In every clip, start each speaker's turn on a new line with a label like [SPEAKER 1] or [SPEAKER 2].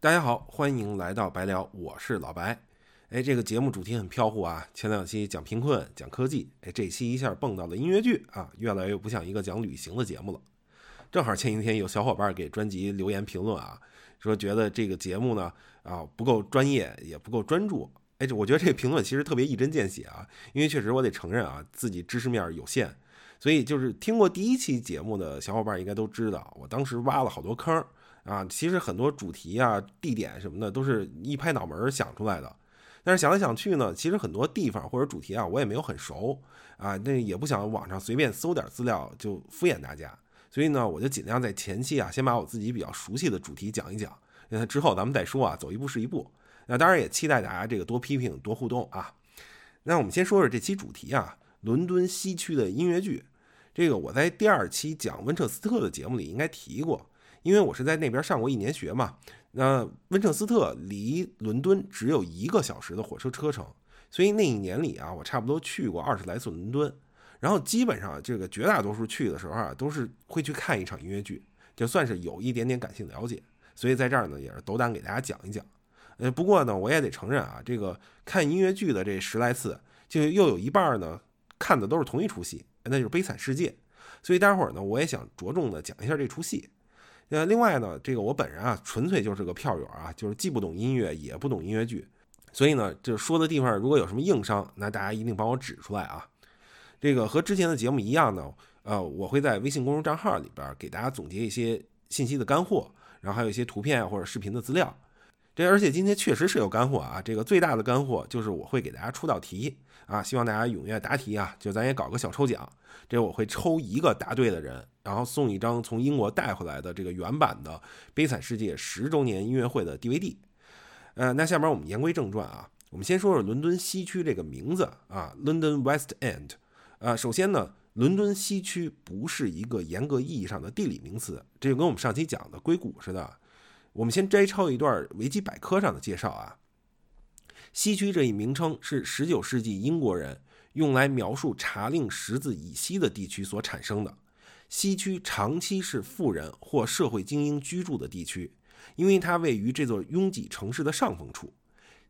[SPEAKER 1] 大家好，欢迎来到白聊，我是老白。哎，这个节目主题很飘忽啊，前两期讲贫困，讲科技，哎，这期一下蹦到了音乐剧啊，越来越不像一个讲旅行的节目了。正好前几天有小伙伴给专辑留言评论啊，说觉得这个节目呢啊不够专业，也不够专注。哎，这我觉得这个评论其实特别一针见血啊，因为确实我得承认啊，自己知识面有限，所以就是听过第一期节目的小伙伴应该都知道，我当时挖了好多坑啊，其实很多主题啊、地点什么的都是一拍脑门想出来的，但是想来想去呢，其实很多地方或者主题啊，我也没有很熟啊，那也不想网上随便搜点资料就敷衍大家。所以呢，我就尽量在前期啊，先把我自己比较熟悉的主题讲一讲，那之后咱们再说啊，走一步是一步。那当然也期待大家这个多批评、多互动啊。那我们先说说这期主题啊，伦敦西区的音乐剧。这个我在第二期讲温彻斯特的节目里应该提过，因为我是在那边上过一年学嘛。那温彻斯特离伦敦只有一个小时的火车车程，所以那一年里啊，我差不多去过二十来次伦敦。然后基本上这个绝大多数去的时候啊，都是会去看一场音乐剧，就算是有一点点感性了解。所以在这儿呢，也是斗胆给大家讲一讲。呃，不过呢，我也得承认啊，这个看音乐剧的这十来次，就又有一半呢看的都是同一出戏，那就是《悲惨世界》。所以待会儿呢，我也想着重的讲一下这出戏。呃，另外呢，这个我本人啊，纯粹就是个票友啊，就是既不懂音乐，也不懂音乐剧。所以呢，就是说的地方如果有什么硬伤，那大家一定帮我指出来啊。这个和之前的节目一样呢，呃，我会在微信公众账号里边给大家总结一些信息的干货，然后还有一些图片或者视频的资料。这而且今天确实是有干货啊！这个最大的干货就是我会给大家出道题啊，希望大家踊跃答题啊！就咱也搞个小抽奖，这我会抽一个答对的人，然后送一张从英国带回来的这个原版的《悲惨世界》十周年音乐会的 DVD。呃，那下面我们言归正传啊，我们先说说伦敦西区这个名字啊，London West End。呃，首先呢，伦敦西区不是一个严格意义上的地理名词，这就跟我们上期讲的硅谷似的。我们先摘抄一段维基百科上的介绍啊。西区这一名称是19世纪英国人用来描述查令十字以西的地区所产生的。西区长期是富人或社会精英居住的地区，因为它位于这座拥挤城市的上风处。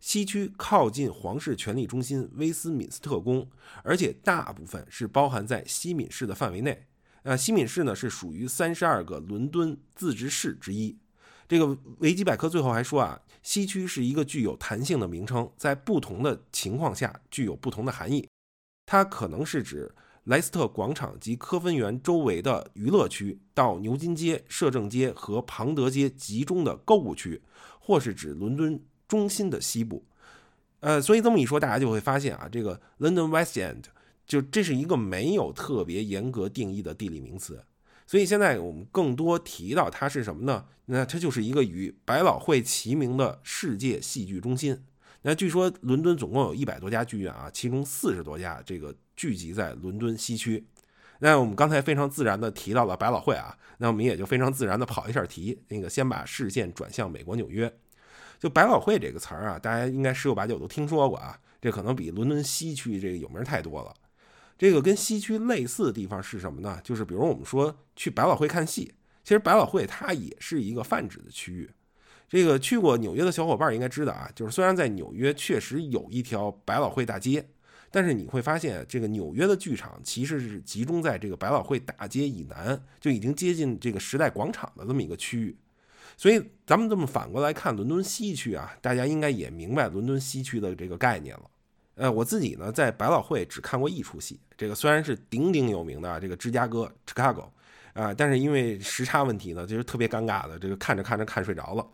[SPEAKER 1] 西区靠近皇室权力中心威斯敏斯特宫，而且大部分是包含在西敏市的范围内。呃，西敏市呢是属于三十二个伦敦自治市之一。这个维基百科最后还说啊，西区是一个具有弹性的名称，在不同的情况下具有不同的含义。它可能是指莱斯特广场及科芬园周围的娱乐区，到牛津街、摄政街和庞德街集中的购物区，或是指伦敦。中心的西部，呃，所以这么一说，大家就会发现啊，这个 London West End 就这是一个没有特别严格定义的地理名词。所以现在我们更多提到它是什么呢？那它就是一个与百老汇齐名的世界戏剧中心。那据说伦敦总共有一百多家剧院啊，其中四十多家这个聚集在伦敦西区。那我们刚才非常自然的提到了百老汇啊，那我们也就非常自然的跑一下题，那个先把视线转向美国纽约。就百老汇这个词儿啊，大家应该十有八九都听说过啊。这可能比伦敦西区这个有名太多了。这个跟西区类似的地方是什么呢？就是比如我们说去百老汇看戏，其实百老汇它也是一个泛指的区域。这个去过纽约的小伙伴应该知道啊，就是虽然在纽约确实有一条百老汇大街，但是你会发现这个纽约的剧场其实是集中在这个百老汇大街以南，就已经接近这个时代广场的这么一个区域。所以咱们这么反过来看伦敦西区啊，大家应该也明白伦敦西区的这个概念了。呃，我自己呢在百老汇只看过一出戏，这个虽然是鼎鼎有名的这个芝加哥 （Chicago） 啊，但是因为时差问题呢，就是特别尴尬的，这个看着看着看睡着了。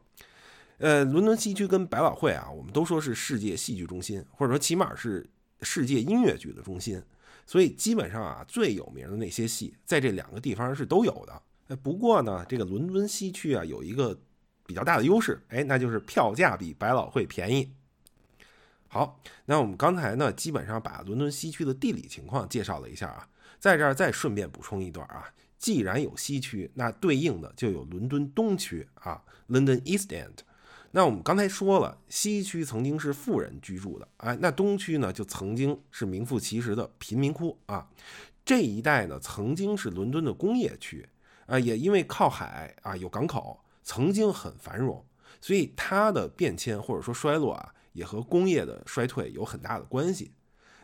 [SPEAKER 1] 呃，伦敦西区跟百老汇啊，我们都说是世界戏剧中心，或者说起码是世界音乐剧的中心，所以基本上啊最有名的那些戏，在这两个地方是都有的。哎，不过呢，这个伦敦西区啊有一个比较大的优势，哎，那就是票价比百老汇便宜。好，那我们刚才呢基本上把伦敦西区的地理情况介绍了一下啊，在这儿再顺便补充一段啊，既然有西区，那对应的就有伦敦东区啊，London East End。那我们刚才说了，西区曾经是富人居住的，哎，那东区呢就曾经是名副其实的贫民窟啊。这一带呢曾经是伦敦的工业区。啊，也因为靠海啊，有港口，曾经很繁荣。所以它的变迁或者说衰落啊，也和工业的衰退有很大的关系。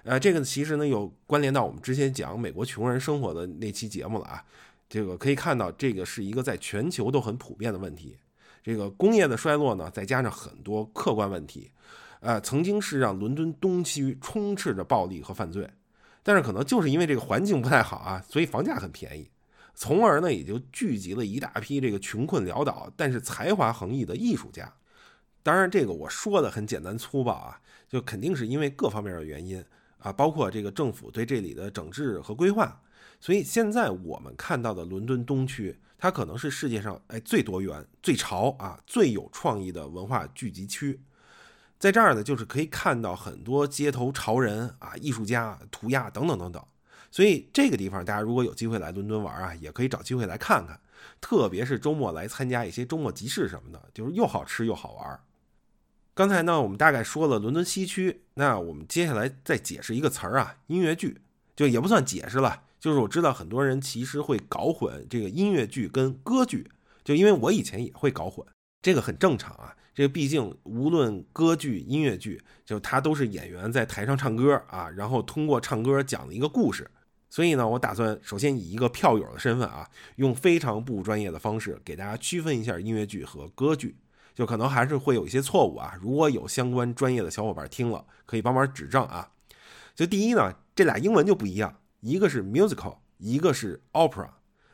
[SPEAKER 1] 呃，这个其实呢有关联到我们之前讲美国穷人生活的那期节目了啊。这个可以看到，这个是一个在全球都很普遍的问题。这个工业的衰落呢，再加上很多客观问题，呃，曾经是让伦敦东区充斥着暴力和犯罪。但是可能就是因为这个环境不太好啊，所以房价很便宜，从而呢也就聚集了一大批这个穷困潦倒但是才华横溢的艺术家。当然，这个我说的很简单粗暴啊，就肯定是因为各方面的原因啊，包括这个政府对这里的整治和规划。所以现在我们看到的伦敦东区，它可能是世界上哎最多元、最潮啊、最有创意的文化聚集区。在这儿呢，就是可以看到很多街头潮人啊、艺术家、涂鸦等等等等。所以这个地方大家如果有机会来伦敦玩啊，也可以找机会来看看。特别是周末来参加一些周末集市什么的，就是又好吃又好玩。刚才呢，我们大概说了伦敦西区，那我们接下来再解释一个词儿啊，音乐剧，就也不算解释了。就是我知道很多人其实会搞混这个音乐剧跟歌剧，就因为我以前也会搞混，这个很正常啊。这个毕竟无论歌剧、音乐剧，就它都是演员在台上唱歌啊，然后通过唱歌讲的一个故事。所以呢，我打算首先以一个票友的身份啊，用非常不专业的方式给大家区分一下音乐剧和歌剧，就可能还是会有一些错误啊。如果有相关专业的小伙伴听了，可以帮忙指正啊。就第一呢，这俩英文就不一样。一个是 musical，一个是 opera。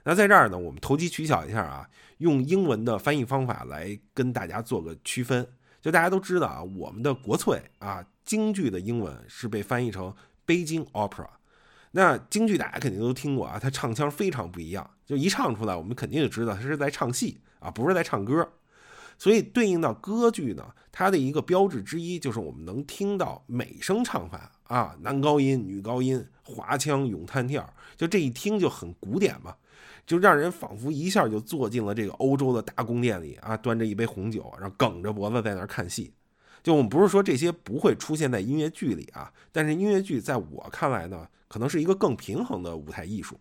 [SPEAKER 1] 那在这儿呢，我们投机取巧一下啊，用英文的翻译方法来跟大家做个区分。就大家都知道啊，我们的国粹啊，京剧的英文是被翻译成 Beijing Opera。那京剧大家肯定都听过啊，它唱腔非常不一样，就一唱出来，我们肯定就知道它是在唱戏啊，不是在唱歌。所以对应到歌剧呢，它的一个标志之一就是我们能听到美声唱法啊，男高音、女高音、滑腔、咏叹调，就这一听就很古典嘛，就让人仿佛一下就坐进了这个欧洲的大宫殿里啊，端着一杯红酒，然后梗着脖子在那儿看戏。就我们不是说这些不会出现在音乐剧里啊，但是音乐剧在我看来呢，可能是一个更平衡的舞台艺术。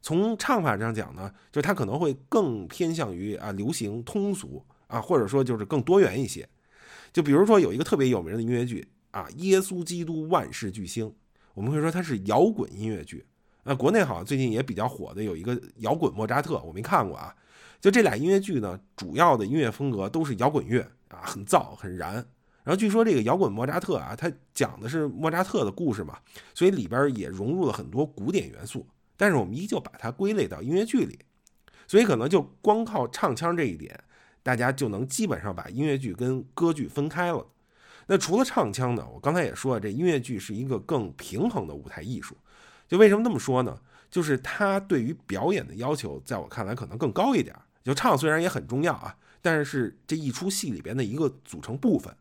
[SPEAKER 1] 从唱法上讲呢，就是它可能会更偏向于啊流行通俗。啊，或者说就是更多元一些，就比如说有一个特别有名的音乐剧啊，《耶稣基督万世巨星》，我们会说它是摇滚音乐剧。那国内好像最近也比较火的有一个摇滚莫扎特，我没看过啊。就这俩音乐剧呢，主要的音乐风格都是摇滚乐啊，很燥很燃。然后据说这个摇滚莫扎特啊，它讲的是莫扎特的故事嘛，所以里边也融入了很多古典元素，但是我们依旧把它归类到音乐剧里，所以可能就光靠唱腔这一点。大家就能基本上把音乐剧跟歌剧分开了。那除了唱腔呢？我刚才也说了，这音乐剧是一个更平衡的舞台艺术。就为什么这么说呢？就是它对于表演的要求，在我看来可能更高一点。就唱虽然也很重要啊，但是是这一出戏里边的一个组成部分。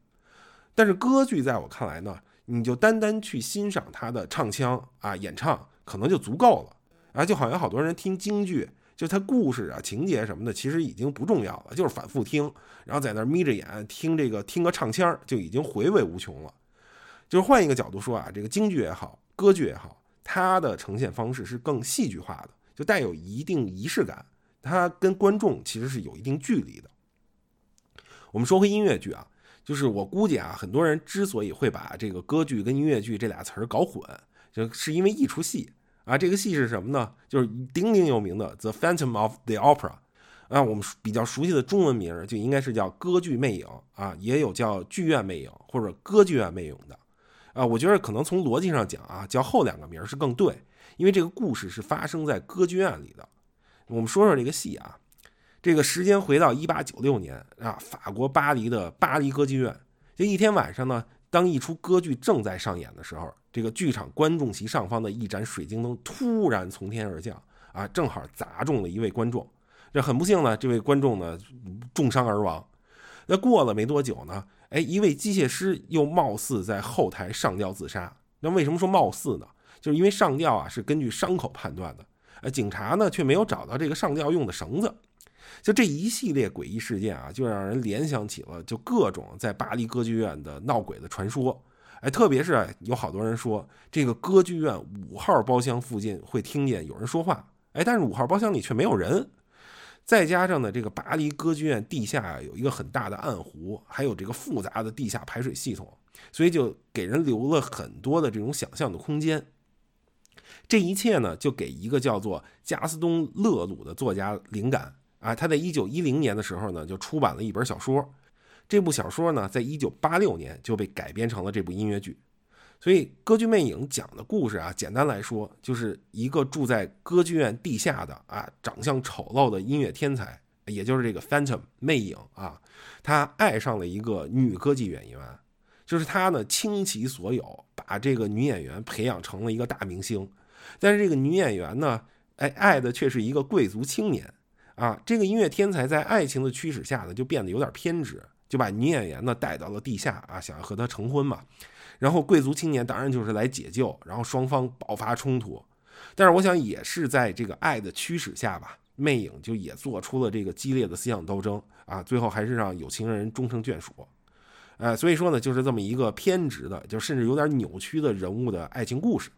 [SPEAKER 1] 但是歌剧在我看来呢，你就单单去欣赏它的唱腔啊、演唱，可能就足够了啊。就好像好多人听京剧。就它故事啊、情节什么的，其实已经不重要了，就是反复听，然后在那眯着眼听这个听个唱腔，就已经回味无穷了。就是换一个角度说啊，这个京剧也好，歌剧也好，它的呈现方式是更戏剧化的，就带有一定仪式感，它跟观众其实是有一定距离的。我们说回音乐剧啊，就是我估计啊，很多人之所以会把这个歌剧跟音乐剧这俩词儿搞混，就是因为一出戏。啊，这个戏是什么呢？就是鼎鼎有名的《The Phantom of the Opera》啊，我们比较熟悉的中文名就应该是叫《歌剧魅影》啊，也有叫《剧院魅影》或者《歌剧院魅影》的啊。我觉得可能从逻辑上讲啊，叫后两个名是更对，因为这个故事是发生在歌剧院里的。我们说说这个戏啊，这个时间回到一八九六年啊，法国巴黎的巴黎歌剧院，这一天晚上呢。当一出歌剧正在上演的时候，这个剧场观众席上方的一盏水晶灯突然从天而降，啊，正好砸中了一位观众。这很不幸呢，这位观众呢重伤而亡。那过了没多久呢，哎，一位机械师又貌似在后台上吊自杀。那为什么说貌似呢？就是因为上吊啊是根据伤口判断的，呃，警察呢却没有找到这个上吊用的绳子。就这一系列诡异事件啊，就让人联想起了就各种在巴黎歌剧院的闹鬼的传说。哎，特别是有好多人说这个歌剧院五号包厢附近会听见有人说话，哎，但是五号包厢里却没有人。再加上呢，这个巴黎歌剧院地下有一个很大的暗湖，还有这个复杂的地下排水系统，所以就给人留了很多的这种想象的空间。这一切呢，就给一个叫做加斯东·勒鲁的作家灵感啊。他在一九一零年的时候呢，就出版了一本小说。这部小说呢，在一九八六年就被改编成了这部音乐剧。所以，《歌剧魅影》讲的故事啊，简单来说，就是一个住在歌剧院地下的啊，长相丑陋的音乐天才，也就是这个 Phantom 魅影啊，他爱上了一个女歌剧演员，就是他呢倾其所有，把这个女演员培养成了一个大明星。但是这个女演员呢，哎，爱的却是一个贵族青年啊。这个音乐天才在爱情的驱使下呢，就变得有点偏执，就把女演员呢带到了地下啊，想要和她成婚嘛。然后贵族青年当然就是来解救，然后双方爆发冲突。但是我想也是在这个爱的驱使下吧，魅影就也做出了这个激烈的思想斗争啊，最后还是让有情人终成眷属。呃，所以说呢，就是这么一个偏执的，就甚至有点扭曲的人物的爱情故事。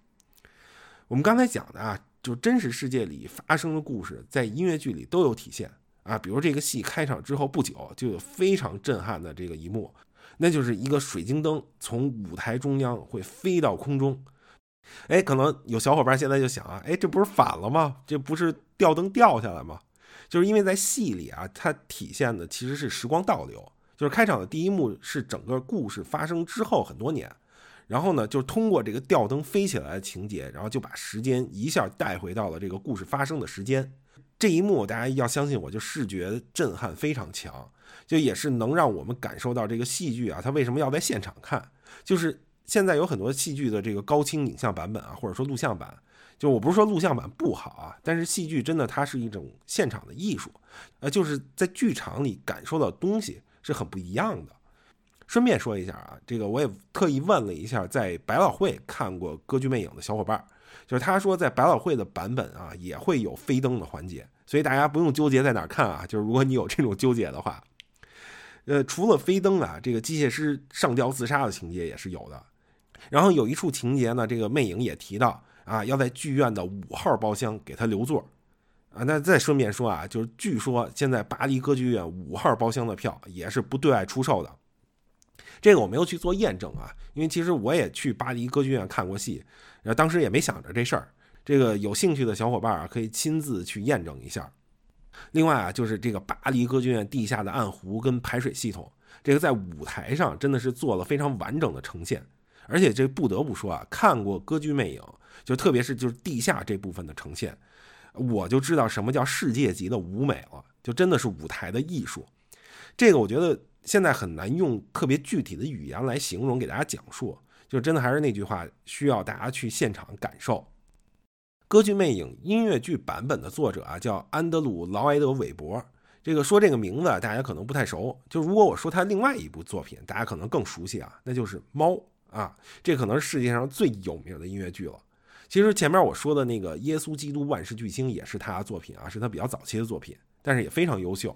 [SPEAKER 1] 我们刚才讲的啊，就真实世界里发生的故事，在音乐剧里都有体现啊。比如这个戏开场之后不久，就有非常震撼的这个一幕，那就是一个水晶灯从舞台中央会飞到空中。哎，可能有小伙伴现在就想啊，哎，这不是反了吗？这不是吊灯掉下来吗？就是因为在戏里啊，它体现的其实是时光倒流，就是开场的第一幕是整个故事发生之后很多年。然后呢，就通过这个吊灯飞起来的情节，然后就把时间一下带回到了这个故事发生的时间。这一幕大家要相信我，就视觉震撼非常强，就也是能让我们感受到这个戏剧啊，它为什么要在现场看？就是现在有很多戏剧的这个高清影像版本啊，或者说录像版，就我不是说录像版不好啊，但是戏剧真的它是一种现场的艺术，呃，就是在剧场里感受到东西是很不一样的。顺便说一下啊，这个我也特意问了一下在百老汇看过《歌剧魅影》的小伙伴，就是他说在百老汇的版本啊也会有飞灯的环节，所以大家不用纠结在哪看啊。就是如果你有这种纠结的话，呃，除了飞灯啊，这个机械师上吊自杀的情节也是有的。然后有一处情节呢，这个魅影也提到啊，要在剧院的五号包厢给他留座啊。那再顺便说啊，就是据说现在巴黎歌剧院五号包厢的票也是不对外出售的。这个我没有去做验证啊，因为其实我也去巴黎歌剧院看过戏，然后当时也没想着这事儿。这个有兴趣的小伙伴啊，可以亲自去验证一下。另外啊，就是这个巴黎歌剧院地下的暗湖跟排水系统，这个在舞台上真的是做了非常完整的呈现。而且这不得不说啊，看过歌剧魅影，就特别是就是地下这部分的呈现，我就知道什么叫世界级的舞美了，就真的是舞台的艺术。这个我觉得。现在很难用特别具体的语言来形容给大家讲述，就真的还是那句话，需要大家去现场感受。歌剧魅影音乐剧版本的作者啊，叫安德鲁·劳埃德·韦伯。这个说这个名字大家可能不太熟，就如果我说他另外一部作品，大家可能更熟悉啊，那就是《猫》啊，这可能是世界上最有名的音乐剧了。其实前面我说的那个《耶稣基督万世巨星》也是他的作品啊，是他比较早期的作品，但是也非常优秀。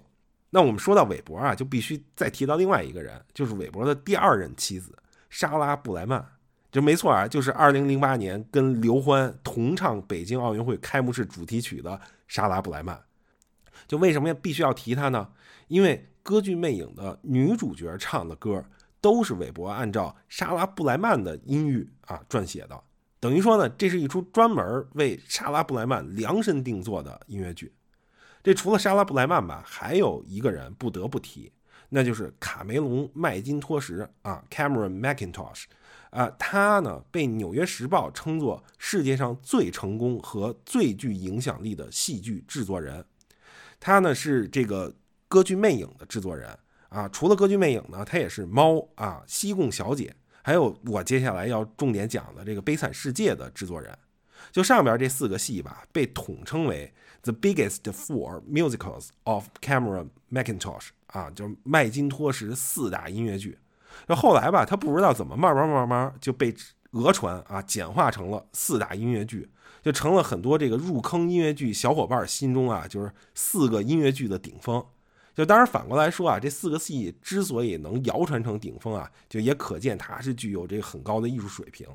[SPEAKER 1] 那我们说到韦伯啊，就必须再提到另外一个人，就是韦伯的第二任妻子莎拉布莱曼，就没错啊，就是2008年跟刘欢同唱北京奥运会开幕式主题曲的莎拉布莱曼。就为什么必须要提她呢？因为歌剧魅影的女主角唱的歌都是韦伯按照莎拉布莱曼的音域啊撰写的，等于说呢，这是一出专门为莎拉布莱曼量身定做的音乐剧。这除了莎拉布莱曼吧，还有一个人不得不提，那就是卡梅隆麦金托什啊，Cameron Macintosh，啊，他呢被《纽约时报》称作世界上最成功和最具影响力的戏剧制作人。他呢是这个《歌剧魅影》的制作人啊，除了《歌剧魅影》呢，他也是《猫》啊，《西贡小姐》，还有我接下来要重点讲的这个《悲惨世界》的制作人。就上边这四个戏吧，被统称为。The biggest four musicals of Cameron Mackintosh 啊，就是麦金托什四大音乐剧。就后来吧，他不知道怎么慢慢慢慢就被讹传啊，简化成了四大音乐剧，就成了很多这个入坑音乐剧小伙伴心中啊，就是四个音乐剧的顶峰。就当然反过来说啊，这四个戏之所以能谣传成顶峰啊，就也可见它是具有这个很高的艺术水平。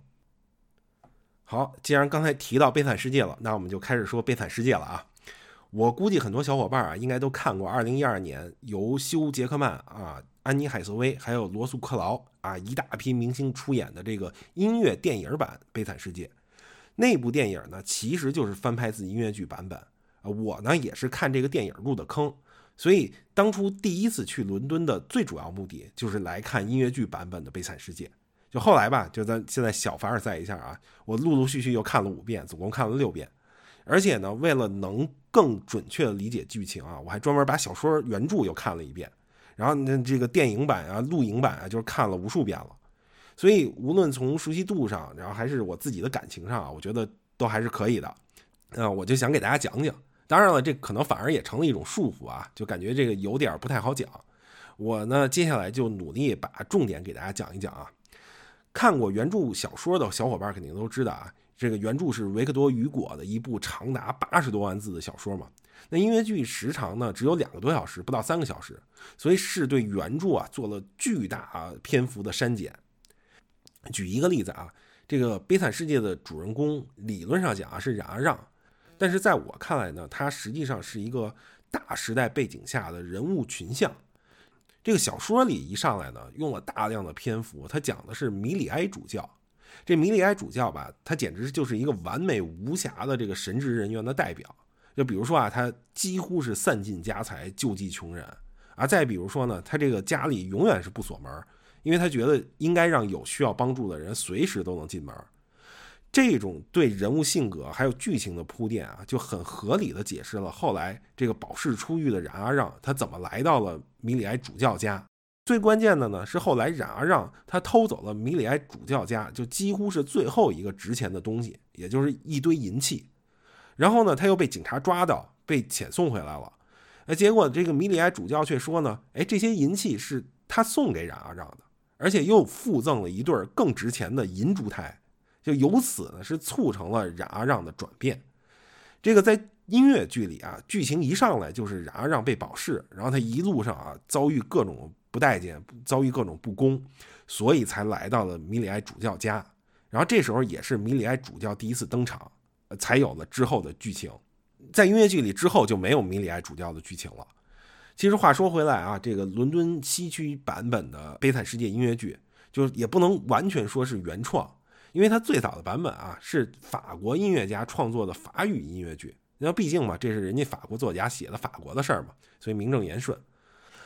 [SPEAKER 1] 好，既然刚才提到《悲惨世界》了，那我们就开始说《悲惨世界》了啊。我估计很多小伙伴啊，应该都看过2012年由休·杰克曼啊、安妮·海瑟薇还有罗素·克劳啊一大批明星出演的这个音乐电影版《悲惨世界》。那部电影呢，其实就是翻拍自音乐剧版本啊。我呢也是看这个电影入的坑，所以当初第一次去伦敦的最主要目的就是来看音乐剧版本的《悲惨世界》。就后来吧，就咱现在小凡尔赛一下啊，我陆陆续续又看了五遍，总共看了六遍。而且呢，为了能更准确的理解剧情啊，我还专门把小说原著又看了一遍，然后那这个电影版啊、录影版啊，就是看了无数遍了。所以无论从熟悉度上，然后还是我自己的感情上啊，我觉得都还是可以的。啊，我就想给大家讲讲。当然了，这可能反而也成了一种束缚啊，就感觉这个有点不太好讲。我呢，接下来就努力把重点给大家讲一讲啊。看过原著小说的小伙伴肯定都知道啊。这个原著是维克多·雨果的一部长达八十多万字的小说嘛？那音乐剧时长呢只有两个多小时，不到三个小时，所以是对原著啊做了巨大篇幅的删减。举一个例子啊，这个《悲惨世界》的主人公理论上讲啊是冉阿让，但是在我看来呢，他实际上是一个大时代背景下的人物群像。这个小说里一上来呢，用了大量的篇幅，他讲的是米里埃主教。这米里埃主教吧，他简直就是一个完美无瑕的这个神职人员的代表。就比如说啊，他几乎是散尽家财救济穷人啊。再比如说呢，他这个家里永远是不锁门，因为他觉得应该让有需要帮助的人随时都能进门。这种对人物性格还有剧情的铺垫啊，就很合理的解释了后来这个保释出狱的冉阿让他怎么来到了米里埃主教家。最关键的呢是后来冉阿让他偷走了米里埃主教家就几乎是最后一个值钱的东西，也就是一堆银器。然后呢他又被警察抓到，被遣送回来了。哎，结果这个米里埃主教却说呢，哎，这些银器是他送给冉阿让的，而且又附赠了一对更值钱的银烛台，就由此呢是促成了冉阿让的转变。这个在音乐剧里啊，剧情一上来就是冉阿让被保释，然后他一路上啊遭遇各种。不待见，遭遇各种不公，所以才来到了米里埃主教家。然后这时候也是米里埃主教第一次登场，才有了之后的剧情。在音乐剧里之后就没有米里埃主教的剧情了。其实话说回来啊，这个伦敦西区版本的《悲惨世界》音乐剧，就是也不能完全说是原创，因为它最早的版本啊是法国音乐家创作的法语音乐剧。那毕竟嘛，这是人家法国作家写的法国的事儿嘛，所以名正言顺。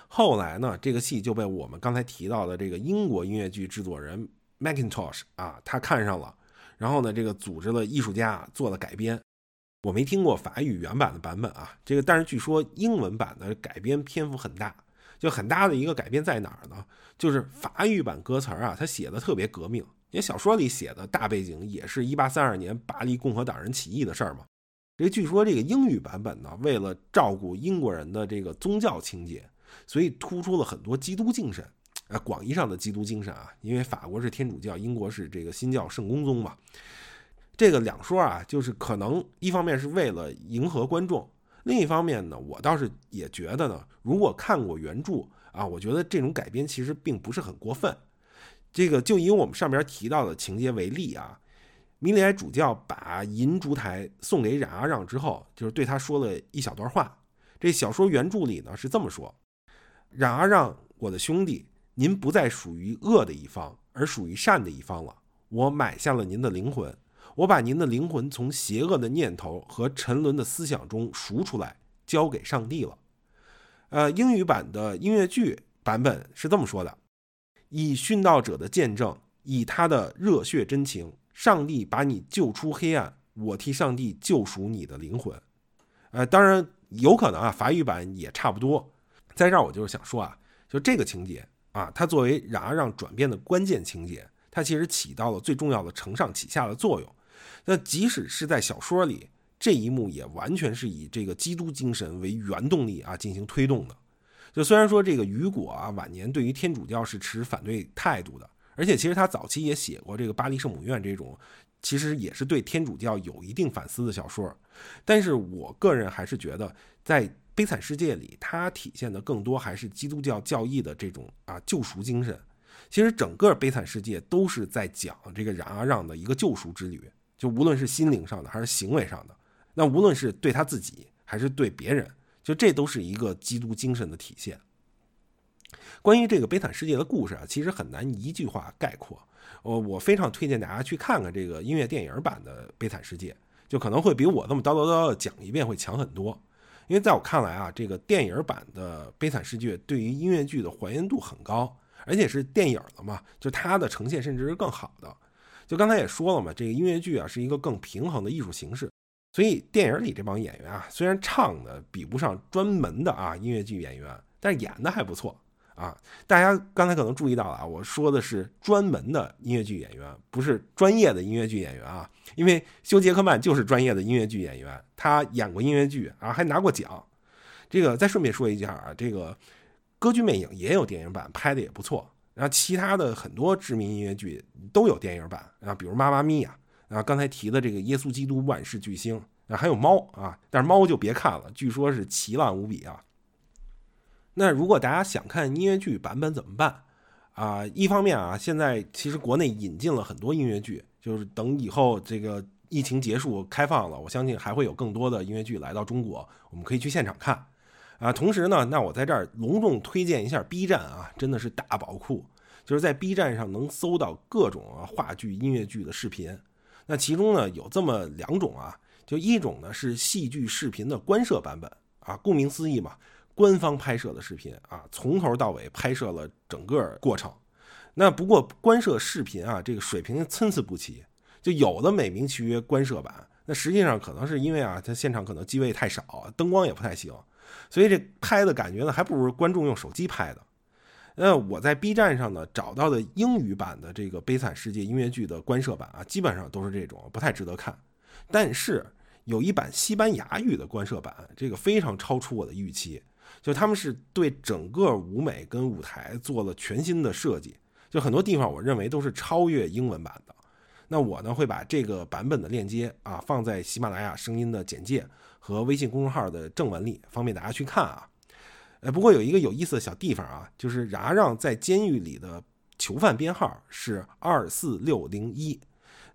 [SPEAKER 1] 后来呢，这个戏就被我们刚才提到的这个英国音乐剧制作人 Macintosh 啊，他看上了，然后呢，这个组织了艺术家做了改编。我没听过法语原版的版本啊，这个但是据说英文版的改编篇幅很大，就很大的一个改编在哪儿呢？就是法语版歌词啊，他写的特别革命，因为小说里写的大背景也是一八三二年巴黎共和党人起义的事儿嘛。这据说这个英语版本呢，为了照顾英国人的这个宗教情节。所以突出了很多基督精神，啊，广义上的基督精神啊，因为法国是天主教，英国是这个新教圣公宗嘛。这个两说啊，就是可能一方面是为了迎合观众，另一方面呢，我倒是也觉得呢，如果看过原著啊，我觉得这种改编其实并不是很过分。这个就以我们上边提到的情节为例啊，米里埃主教把银烛台送给冉阿让之后，就是对他说了一小段话。这小说原著里呢是这么说。冉阿让，我的兄弟，您不再属于恶的一方，而属于善的一方了。我买下了您的灵魂，我把您的灵魂从邪恶的念头和沉沦的思想中赎出来，交给上帝了。呃，英语版的音乐剧版本是这么说的：以殉道者的见证，以他的热血真情，上帝把你救出黑暗，我替上帝救赎你的灵魂。呃，当然有可能啊，法语版也差不多。在这儿，我就是想说啊，就这个情节啊，它作为冉阿让转变的关键情节，它其实起到了最重要的承上启下的作用。那即使是在小说里，这一幕也完全是以这个基督精神为原动力啊进行推动的。就虽然说这个雨果啊晚年对于天主教是持反对态度的，而且其实他早期也写过这个巴黎圣母院这种，其实也是对天主教有一定反思的小说。但是我个人还是觉得在。悲惨世界里，它体现的更多还是基督教教义的这种啊救赎精神。其实整个悲惨世界都是在讲这个冉阿让的一个救赎之旅，就无论是心灵上的还是行为上的，那无论是对他自己，还是对别人，就这都是一个基督精神的体现。关于这个悲惨世界的故事啊，其实很难一句话概括。我我非常推荐大家去看看这个音乐电影版的悲惨世界，就可能会比我这么叨叨叨的讲一遍会强很多。因为在我看来啊，这个电影版的悲惨世界对于音乐剧的还原度很高，而且是电影了嘛，就它的呈现甚至是更好的。就刚才也说了嘛，这个音乐剧啊是一个更平衡的艺术形式，所以电影里这帮演员啊，虽然唱的比不上专门的啊音乐剧演员，但是演的还不错。啊，大家刚才可能注意到了啊，我说的是专门的音乐剧演员，不是专业的音乐剧演员啊。因为休·杰克曼就是专业的音乐剧演员，他演过音乐剧啊，还拿过奖。这个再顺便说一下啊，这个《歌剧魅影》也有电影版，拍的也不错。然后其他的很多知名音乐剧都有电影版啊，比如《妈妈咪呀》啊，刚才提的这个《耶稣基督万世巨星》啊，还有《猫》啊，但是《猫》就别看了，据说是奇烂无比啊。那如果大家想看音乐剧版本怎么办啊？一方面啊，现在其实国内引进了很多音乐剧，就是等以后这个疫情结束开放了，我相信还会有更多的音乐剧来到中国，我们可以去现场看啊。同时呢，那我在这儿隆重推荐一下 B 站啊，真的是大宝库，就是在 B 站上能搜到各种啊话剧、音乐剧的视频。那其中呢有这么两种啊，就一种呢是戏剧视频的官摄版本啊，顾名思义嘛。官方拍摄的视频啊，从头到尾拍摄了整个过程。那不过官摄视频啊，这个水平参差不齐，就有的美名其曰官摄版，那实际上可能是因为啊，它现场可能机位太少，灯光也不太行，所以这拍的感觉呢，还不如观众用手机拍的。那我在 B 站上呢找到的英语版的这个《悲惨世界》音乐剧的官摄版啊，基本上都是这种，不太值得看。但是有一版西班牙语的官摄版，这个非常超出我的预期。就他们是对整个舞美跟舞台做了全新的设计，就很多地方我认为都是超越英文版的。那我呢会把这个版本的链接啊放在喜马拉雅声音的简介和微信公众号的正文里，方便大家去看啊。呃，不过有一个有意思的小地方啊，就是冉阿让在监狱里的囚犯编号是二四六零一，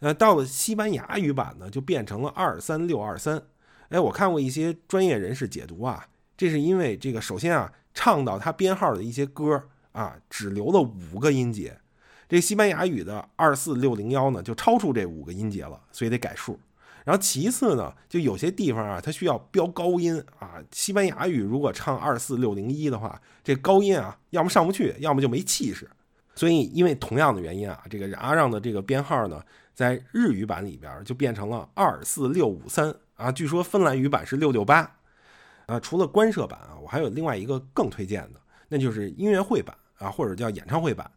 [SPEAKER 1] 呃，到了西班牙语版呢就变成了二三六二三。哎，我看过一些专业人士解读啊。这是因为这个，首先啊，唱到他编号的一些歌啊，只留了五个音节，这西班牙语的二四六零幺呢，就超出这五个音节了，所以得改数。然后其次呢，就有些地方啊，它需要飙高音啊，西班牙语如果唱二四六零一的话，这高音啊，要么上不去，要么就没气势。所以因为同样的原因啊，这个阿让的这个编号呢，在日语版里边就变成了二四六五三啊，据说芬兰语版是六六八。啊，除了官摄版啊，我还有另外一个更推荐的，那就是音乐会版啊，或者叫演唱会版。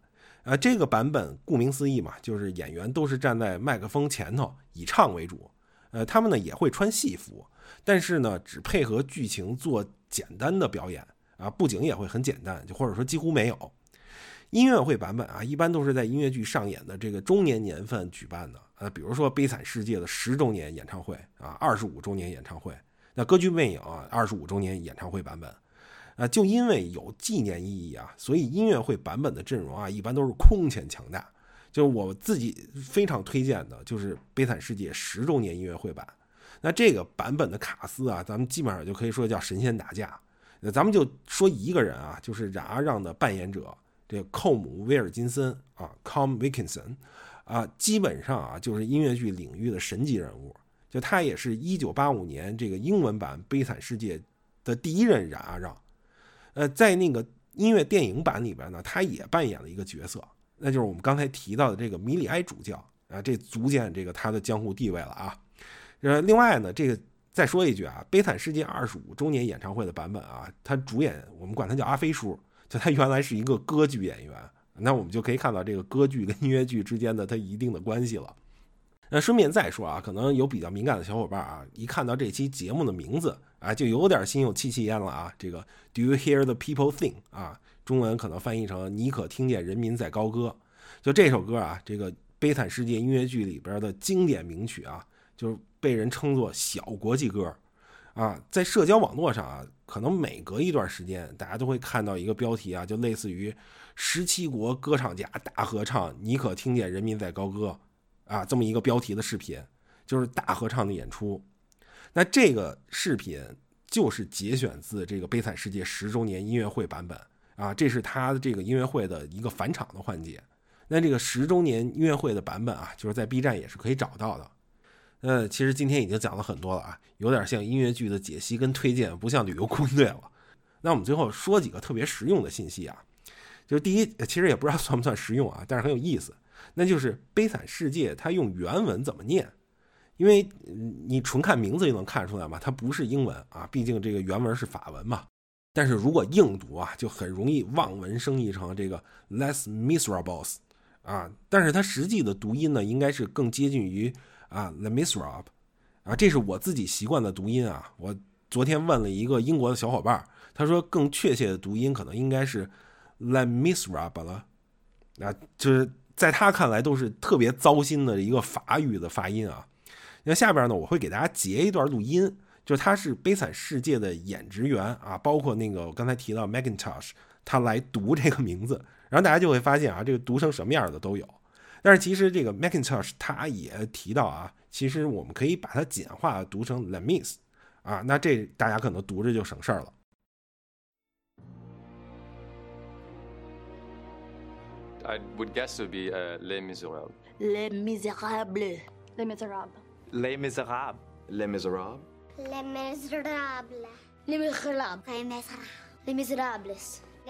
[SPEAKER 1] 啊，这个版本顾名思义嘛，就是演员都是站在麦克风前头以唱为主。呃，他们呢也会穿戏服，但是呢只配合剧情做简单的表演啊，布景也会很简单，就或者说几乎没有。音乐会版本啊，一般都是在音乐剧上演的这个周年年份举办的。呃，比如说《悲惨世界》的十周年演唱会啊，二十五周年演唱会。那歌剧魅影啊，二十五周年演唱会版本，啊，就因为有纪念意义啊，所以音乐会版本的阵容啊，一般都是空前强大。就是我自己非常推荐的，就是《悲惨世界》十周年音乐会版。那这个版本的卡斯啊，咱们基本上就可以说叫神仙打架。那咱们就说一个人啊，就是冉阿让的扮演者，这个寇姆·威尔金森啊，Com Wilkinson，啊，基本上啊，就是音乐剧领域的神级人物。就他也是一九八五年这个英文版《悲惨世界》的第一任冉阿让，呃，在那个音乐电影版里边呢，他也扮演了一个角色，那就是我们刚才提到的这个米里埃主教啊，这足见这个他的江湖地位了啊。呃，另外呢，这个再说一句啊，《悲惨世界》二十五周年演唱会的版本啊，他主演我们管他叫阿飞叔，就他原来是一个歌剧演员，那我们就可以看到这个歌剧跟音乐剧之间的他一定的关系了。那顺便再说啊，可能有比较敏感的小伙伴啊，一看到这期节目的名字啊，就有点心有戚戚焉了啊。这个 Do you hear the people sing？啊，中文可能翻译成你可听见人民在高歌。就这首歌啊，这个《悲惨世界》音乐剧里边的经典名曲啊，就是被人称作小国际歌啊。在社交网络上啊，可能每隔一段时间，大家都会看到一个标题啊，就类似于十七国歌唱家大合唱，你可听见人民在高歌。啊，这么一个标题的视频，就是大合唱的演出。那这个视频就是节选自这个《悲惨世界》十周年音乐会版本啊，这是他这个音乐会的一个返场的环节。那这个十周年音乐会的版本啊，就是在 B 站也是可以找到的。呃，其实今天已经讲了很多了啊，有点像音乐剧的解析跟推荐，不像旅游攻略了。那我们最后说几个特别实用的信息啊，就是第一，其实也不知道算不算实用啊，但是很有意思，那就是《悲惨世界》它用原文怎么念？因为你纯看名字就能看出来嘛，它不是英文啊，毕竟这个原文是法文嘛。但是如果硬读啊，就很容易望文生义成这个 less miserables 啊，但是它实际的读音呢，应该是更接近于。啊，The Miserable，啊，这是我自己习惯的读音啊。我昨天问了一个英国的小伙伴，他说更确切的读音可能应该是 The Miserable。啊，就是在他看来都是特别糟心的一个法语的发音啊。那下边呢，我会给大家截一段录音，就是他是《悲惨世界》的演职员啊，包括那个我刚才提到 Macintosh，他来读这个名字，然后大家就会发现啊，这个读成什么样的都有。但是其实这个 Macintosh 他也提到啊，其实我们可以把它简化读成 Les Mis，啊，那这大家可能读着就省事儿了。
[SPEAKER 2] I would guess it would be uh, Les Miserables.
[SPEAKER 3] Les Misérables.
[SPEAKER 4] Les Misérables.
[SPEAKER 5] Les Misérables.
[SPEAKER 6] Les Misérables.
[SPEAKER 7] Les Misérables.
[SPEAKER 3] Les Misérables.
[SPEAKER 7] Les Misérables.
[SPEAKER 3] Les Misérables.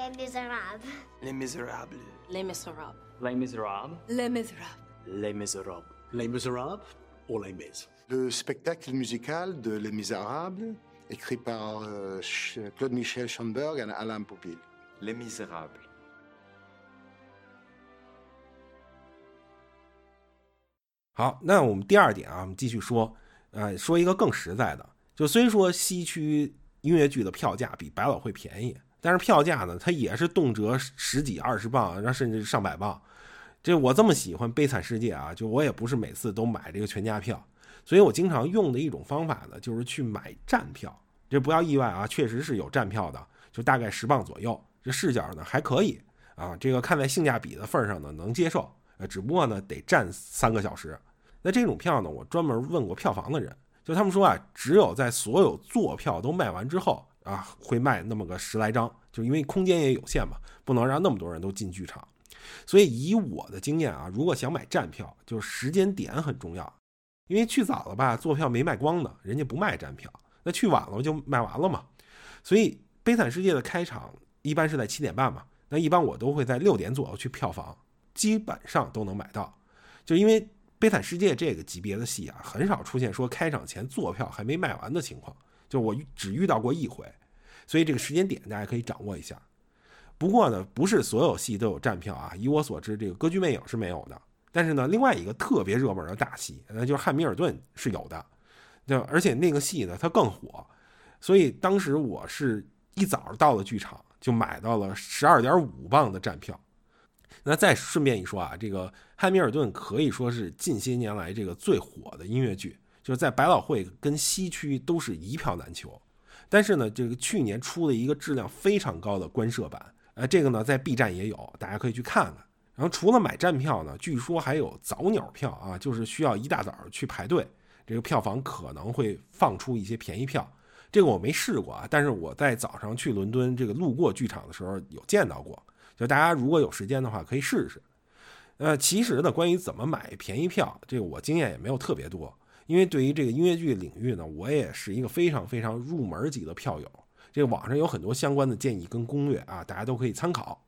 [SPEAKER 7] Les Misérables.
[SPEAKER 5] Les Misérables.
[SPEAKER 4] Les Misérables.
[SPEAKER 5] Les Misérables.
[SPEAKER 4] Les Misérables.
[SPEAKER 5] Les Misérables.
[SPEAKER 8] Les Misérables ou Les Mis
[SPEAKER 6] Le spectacle musical de Les Misérables, écrit par euh, Claude Michel Schoenberg et Alain Poupil.
[SPEAKER 2] Les Misérables.
[SPEAKER 1] 好，那我们第二点啊，我们继续说， 呃，说一个更实在的，就虽说西区音乐剧的票价比百老汇便宜，但是票价呢，它也是动辄十几二十磅，然后甚至上百磅。这我这么喜欢《悲惨世界》啊，就我也不是每次都买这个全家票，所以我经常用的一种方法呢，就是去买站票。这不要意外啊，确实是有站票的，就大概十磅左右。这视角呢还可以啊，这个看在性价比的份上呢能接受。呃，只不过呢得站三个小时。那这种票呢，我专门问过票房的人，就他们说啊，只有在所有坐票都卖完之后啊，会卖那么个十来张，就因为空间也有限嘛，不能让那么多人都进剧场。所以以我的经验啊，如果想买站票，就是时间点很重要，因为去早了吧，坐票没卖光的，人家不卖站票；那去晚了就卖完了嘛。所以《悲惨世界》的开场一般是在七点半嘛，那一般我都会在六点左右去票房，基本上都能买到，就因为。悲惨世界这个级别的戏啊，很少出现说开场前坐票还没卖完的情况，就我只遇到过一回，所以这个时间点大家可以掌握一下。不过呢，不是所有戏都有站票啊。以我所知，这个《歌剧魅影》是没有的。但是呢，另外一个特别热门的大戏，那就是《汉密尔顿》是有的，就而且那个戏呢，它更火，所以当时我是一早到了剧场，就买到了十二点五磅的站票。那再顺便一说啊，这个《汉密尔顿》可以说是近些年来这个最火的音乐剧，就是在百老汇跟西区都是一票难求。但是呢，这个去年出了一个质量非常高的官摄版，呃，这个呢在 B 站也有，大家可以去看看。然后除了买站票呢，据说还有早鸟票啊，就是需要一大早去排队，这个票房可能会放出一些便宜票。这个我没试过啊，但是我在早上去伦敦这个路过剧场的时候有见到过。就大家如果有时间的话，可以试试。呃，其实呢，关于怎么买便宜票，这个我经验也没有特别多。因为对于这个音乐剧领域呢，我也是一个非常非常入门级的票友。这个网上有很多相关的建议跟攻略啊，大家都可以参考。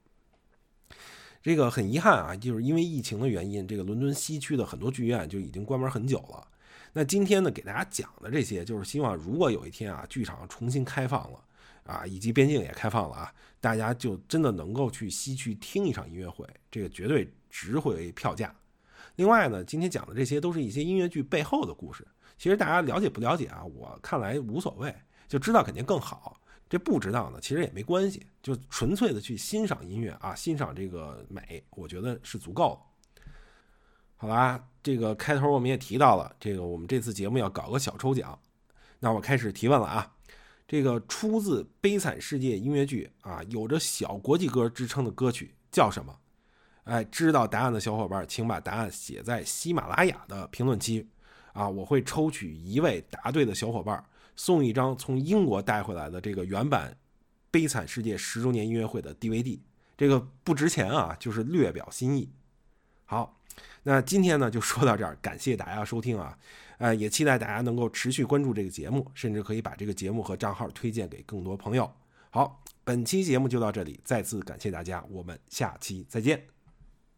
[SPEAKER 1] 这个很遗憾啊，就是因为疫情的原因，这个伦敦西区的很多剧院就已经关门很久了。那今天呢，给大家讲的这些，就是希望如果有一天啊，剧场重新开放了。啊，以及边境也开放了啊，大家就真的能够去西区听一场音乐会，这个绝对值回票价。另外呢，今天讲的这些都是一些音乐剧背后的故事，其实大家了解不了解啊？我看来无所谓，就知道肯定更好。这不知道呢，其实也没关系，就纯粹的去欣赏音乐啊，欣赏这个美，我觉得是足够了。好啦，这个开头我们也提到了，这个我们这次节目要搞个小抽奖，那我开始提问了啊。这个出自《悲惨世界》音乐剧啊，有着小国际歌之称的歌曲叫什么？哎，知道答案的小伙伴，请把答案写在喜马拉雅的评论区啊，我会抽取一位答对的小伙伴，送一张从英国带回来的这个原版《悲惨世界》十周年音乐会的 DVD。这个不值钱啊，就是略表心意。好，那今天呢就说到这儿，感谢大家收听啊，呃，也期待大家能够持续关注这个节目，甚至可以把这个节目和账号推荐给更多朋友。好，本期节目就到这里，再次感谢大家，我们下期再见。